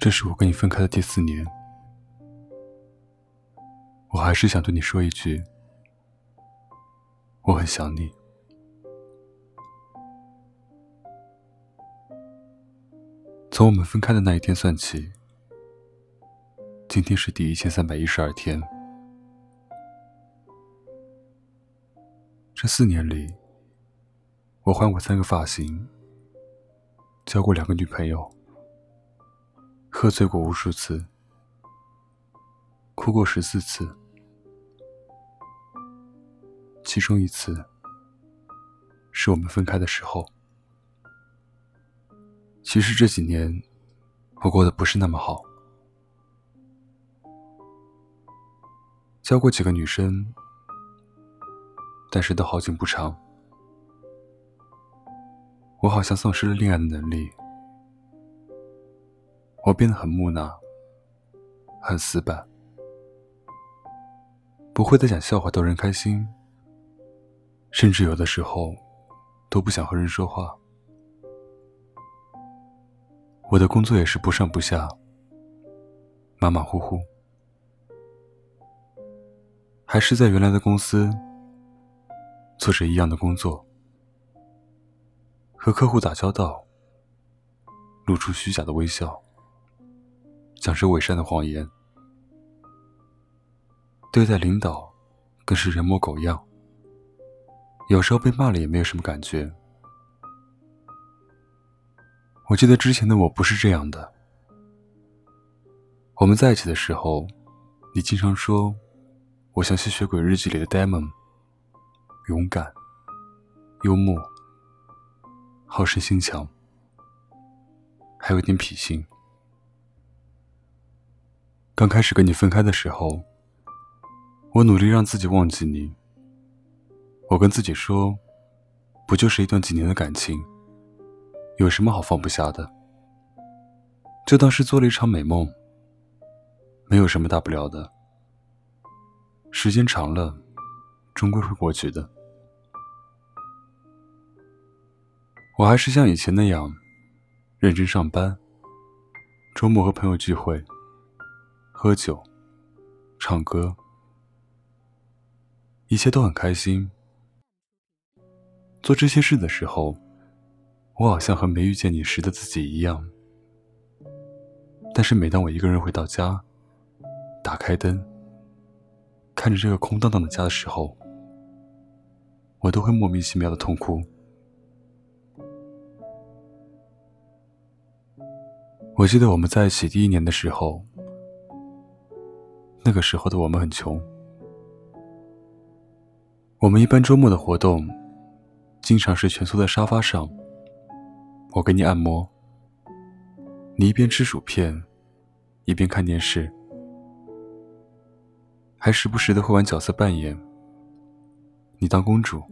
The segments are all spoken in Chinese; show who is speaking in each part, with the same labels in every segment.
Speaker 1: 这是我跟你分开的第四年，我还是想对你说一句，我很想你。从我们分开的那一天算起，今天是第一千三百一十二天。这四年里，我换过三个发型，交过两个女朋友。喝醉过无数次，哭过十四次，其中一次是我们分开的时候。其实这几年我过得不是那么好，交过几个女生，但是都好景不长，我好像丧失了恋爱的能力。我变得很木讷，很死板，不会再讲笑话逗人开心，甚至有的时候都不想和人说话。我的工作也是不上不下，马马虎虎，还是在原来的公司做着一样的工作，和客户打交道，露出虚假的微笑。讲着伪善的谎言，对待领导更是人模狗样。有时候被骂了也没有什么感觉。我记得之前的我不是这样的。我们在一起的时候，你经常说我像吸血鬼日记里的 Demon，勇敢、幽默、好胜心强，还有点痞性。刚开始跟你分开的时候，我努力让自己忘记你。我跟自己说，不就是一段几年的感情，有什么好放不下的？就当是做了一场美梦，没有什么大不了的。时间长了，终归会过去的。我还是像以前那样，认真上班，周末和朋友聚会。喝酒，唱歌，一切都很开心。做这些事的时候，我好像和没遇见你时的自己一样。但是每当我一个人回到家，打开灯，看着这个空荡荡的家的时候，我都会莫名其妙的痛哭。我记得我们在一起第一年的时候。那个时候的我们很穷，我们一般周末的活动，经常是蜷缩在沙发上，我给你按摩，你一边吃薯片，一边看电视，还时不时的会玩角色扮演，你当公主，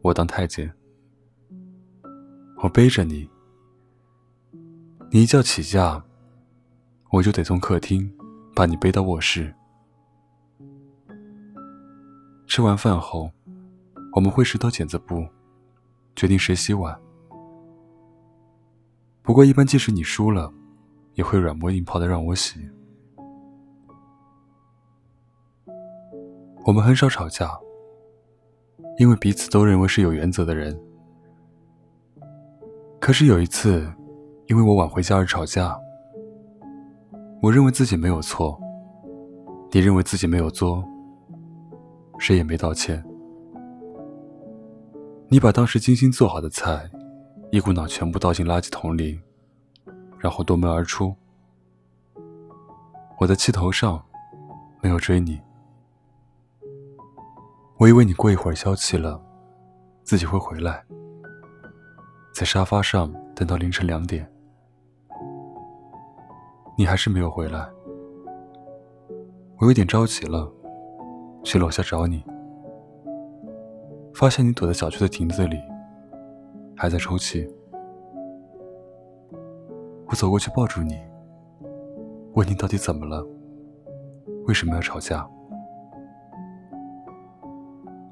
Speaker 1: 我当太监，我背着你，你一觉起价，我就得从客厅。把你背到卧室。吃完饭后，我们会石头剪子布，决定谁洗碗。不过，一般即使你输了，也会软磨硬泡的让我洗。我们很少吵架，因为彼此都认为是有原则的人。可是有一次，因为我晚回家而吵架。我认为自己没有错，你认为自己没有做，谁也没道歉。你把当时精心做好的菜，一股脑全部倒进垃圾桶里，然后夺门而出。我在气头上，没有追你。我以为你过一会儿消气了，自己会回来，在沙发上等到凌晨两点。你还是没有回来，我有点着急了，去楼下找你，发现你躲在小区的亭子里，还在抽泣。我走过去抱住你，问你到底怎么了，为什么要吵架？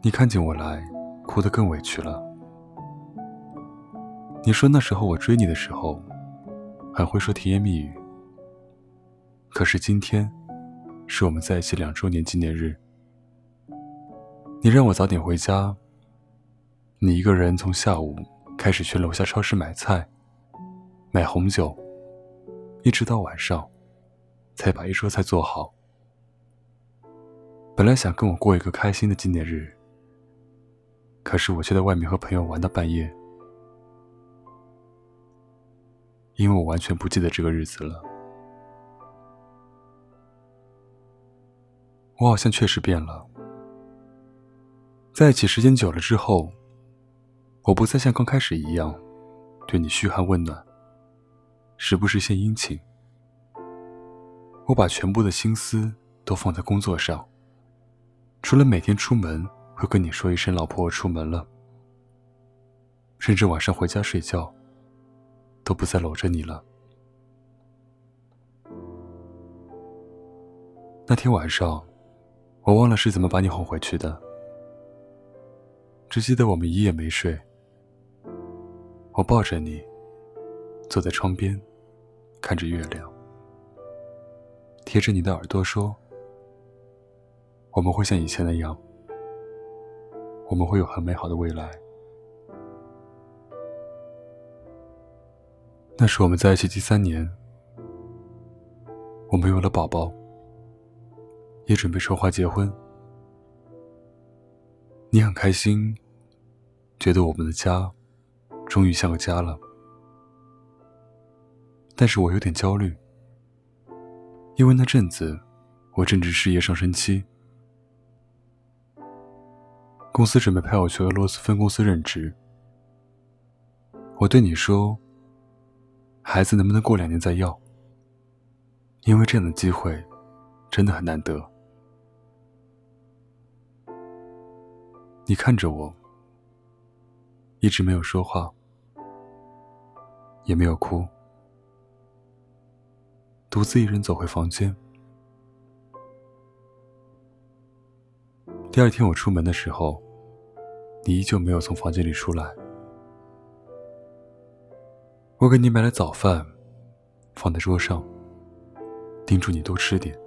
Speaker 1: 你看见我来，哭得更委屈了。你说那时候我追你的时候，很会说甜言蜜语。可是今天，是我们在一起两周年纪念日。你让我早点回家，你一个人从下午开始去楼下超市买菜、买红酒，一直到晚上，才把一桌菜做好。本来想跟我过一个开心的纪念日，可是我却在外面和朋友玩到半夜，因为我完全不记得这个日子了。我好像确实变了。在一起时间久了之后，我不再像刚开始一样对你嘘寒问暖，时不时献殷勤。我把全部的心思都放在工作上，除了每天出门会跟你说一声“老婆，我出门了”，甚至晚上回家睡觉都不再搂着你了。那天晚上，我忘了是怎么把你哄回去的。只记得我们一夜没睡，我抱着你，坐在窗边，看着月亮，贴着你的耳朵说：“我们会像以前那样，我们会有很美好的未来。”那是我们在一起第三年，我们有了宝宝，也准备筹划结婚。你很开心，觉得我们的家终于像个家了。但是我有点焦虑，因为那阵子我正值事业上升期，公司准备派我去俄罗斯分公司任职。我对你说，孩子能不能过两年再要？因为这样的机会真的很难得。你看着我，一直没有说话，也没有哭，独自一人走回房间。第二天我出门的时候，你依旧没有从房间里出来。我给你买了早饭，放在桌上，叮嘱你多吃点。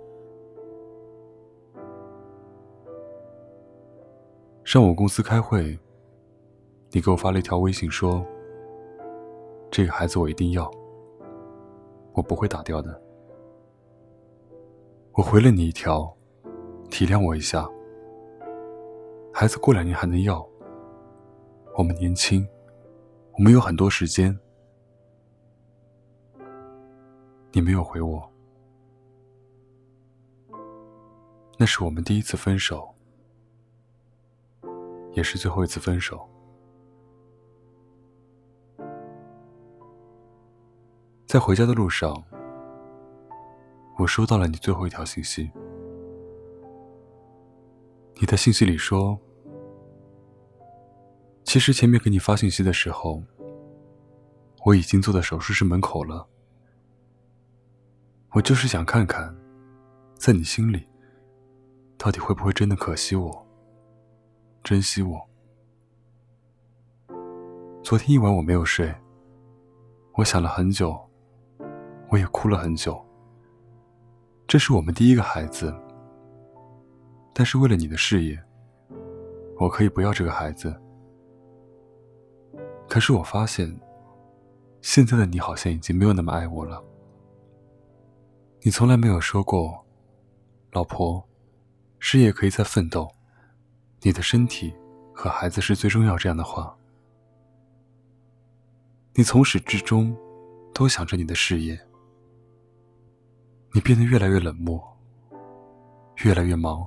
Speaker 1: 上午公司开会，你给我发了一条微信说：“这个孩子我一定要，我不会打掉的。”我回了你一条：“体谅我一下，孩子过两年还能要。我们年轻，我们有很多时间。”你没有回我，那是我们第一次分手。也是最后一次分手。在回家的路上，我收到了你最后一条信息。你的信息里说：“其实前面给你发信息的时候，我已经坐在手术室门口了。我就是想看看，在你心里，到底会不会真的可惜我。”珍惜我。昨天一晚我没有睡，我想了很久，我也哭了很久。这是我们第一个孩子，但是为了你的事业，我可以不要这个孩子。可是我发现，现在的你好像已经没有那么爱我了。你从来没有说过，老婆，事业可以再奋斗。你的身体和孩子是最重要，这样的话，你从始至终都想着你的事业。你变得越来越冷漠，越来越忙，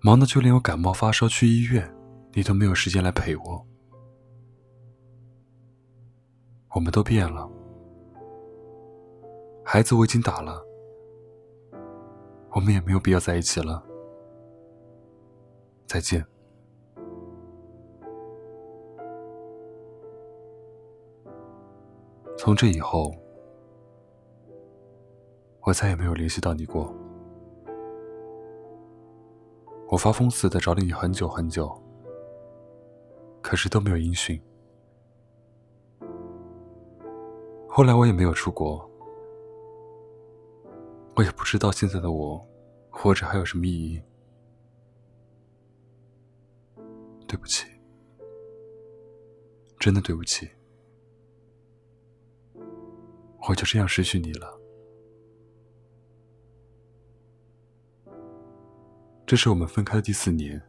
Speaker 1: 忙的就连我感冒发烧去医院，你都没有时间来陪我。我们都变了，孩子我已经打了，我们也没有必要在一起了。再见。从这以后，我再也没有联系到你过。我发疯似的找了你很久很久，可是都没有音讯。后来我也没有出国，我也不知道现在的我活着还有什么意义。对不起，真的对不起，我就这样失去你了。这是我们分开的第四年，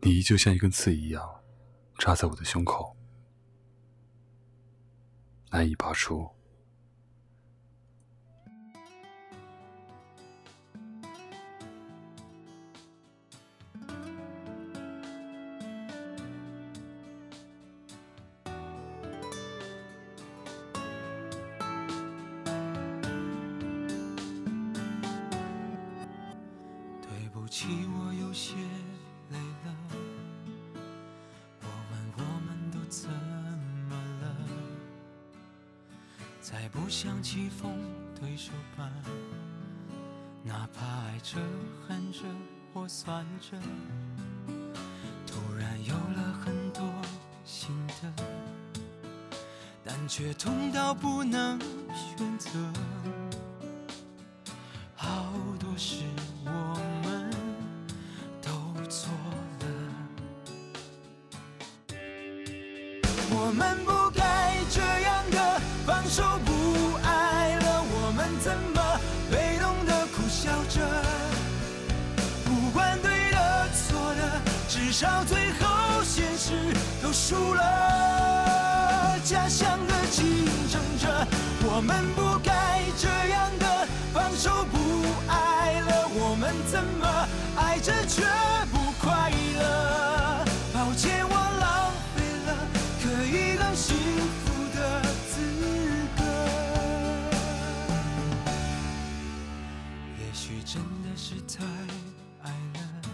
Speaker 1: 你依旧像一根刺一样扎在我的胸口，难以拔出。
Speaker 2: 起，我有些累了。我问我们都怎么了？再不想棋逢对手吧，哪怕爱着、恨着或算着，突然有了很多心得，但却痛到不能选择。到最后现实都输了家乡的竞争者我们不该这样的放手不爱了我们怎么爱着却不快乐。抱歉我浪费了可以更幸福的资格也许真的是太爱了。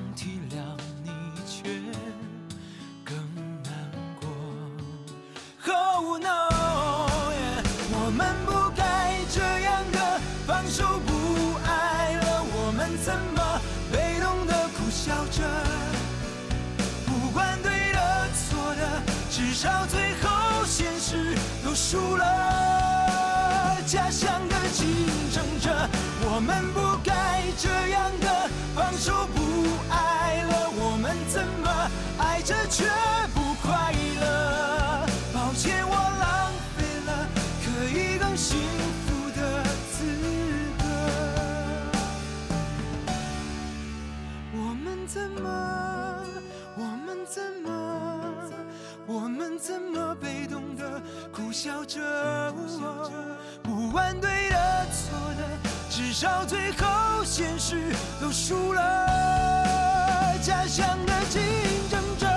Speaker 2: 输了。家乡的竞争者，我们不该这样的放手不爱了。我们怎么爱着却不快乐？抱歉，我浪费了可以更幸福的资格。我们怎么？我们怎么？我们怎么被笑着？不管对的错的，至少最后现实都输了。家乡的竞争者，